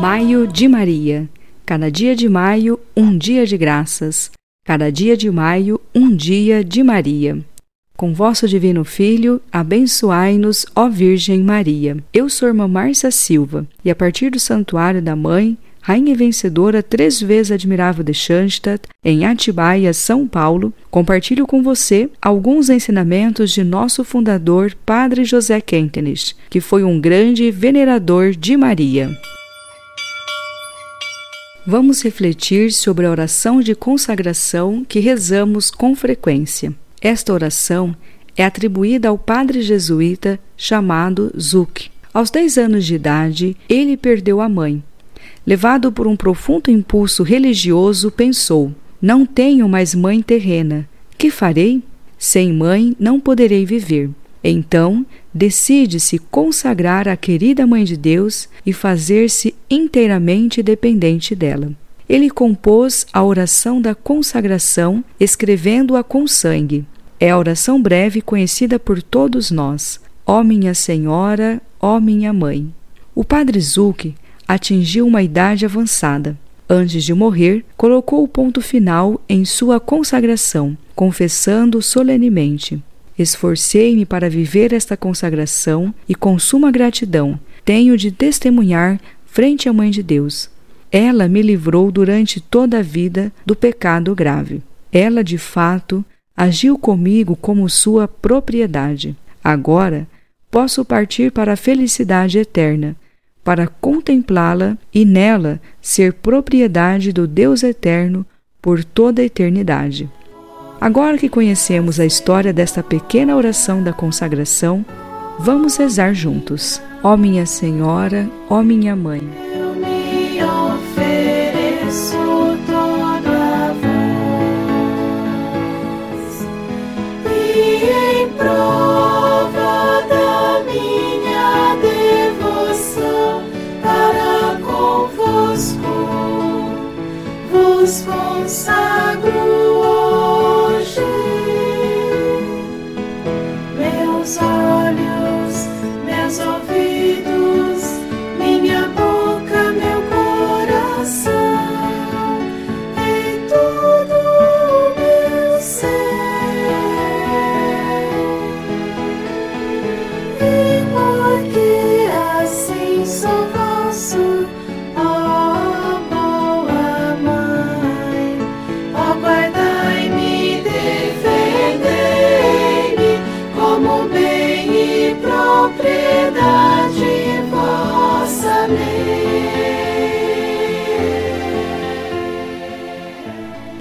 Maio de Maria. Cada dia de maio, um dia de graças. Cada dia de maio, um dia de Maria. Com vosso Divino Filho, abençoai-nos, ó Virgem Maria. Eu sou irmã Márcia Silva e, a partir do Santuário da Mãe, Rainha Vencedora, três vezes admirável de Schanstatt, em Atibaia, São Paulo, compartilho com você alguns ensinamentos de nosso fundador, Padre José Kentenich, que foi um grande venerador de Maria. Vamos refletir sobre a oração de consagração que rezamos com frequência. Esta oração é atribuída ao padre jesuíta chamado Zuc. Aos 10 anos de idade, ele perdeu a mãe. Levado por um profundo impulso religioso, pensou: Não tenho mais mãe terrena. Que farei? Sem mãe não poderei viver. Então, decide-se consagrar à querida Mãe de Deus e fazer-se inteiramente dependente dela. Ele compôs a oração da consagração, escrevendo-a com sangue. É a oração breve conhecida por todos nós: Ó minha Senhora, ó minha Mãe. O padre Zuc atingiu uma idade avançada. Antes de morrer, colocou o ponto final em sua consagração, confessando solenemente: Esforcei-me para viver esta consagração e, com suma gratidão, tenho de testemunhar frente à Mãe de Deus. Ela me livrou durante toda a vida do pecado grave. Ela, de fato, agiu comigo como sua propriedade. Agora posso partir para a felicidade eterna, para contemplá-la e nela ser propriedade do Deus eterno por toda a eternidade. Agora que conhecemos a história desta pequena oração da consagração, vamos rezar juntos. Ó minha Senhora, ó minha Mãe. Eu me ofereço a e em prova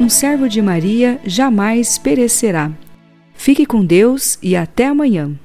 Um servo de Maria jamais perecerá. Fique com Deus e até amanhã.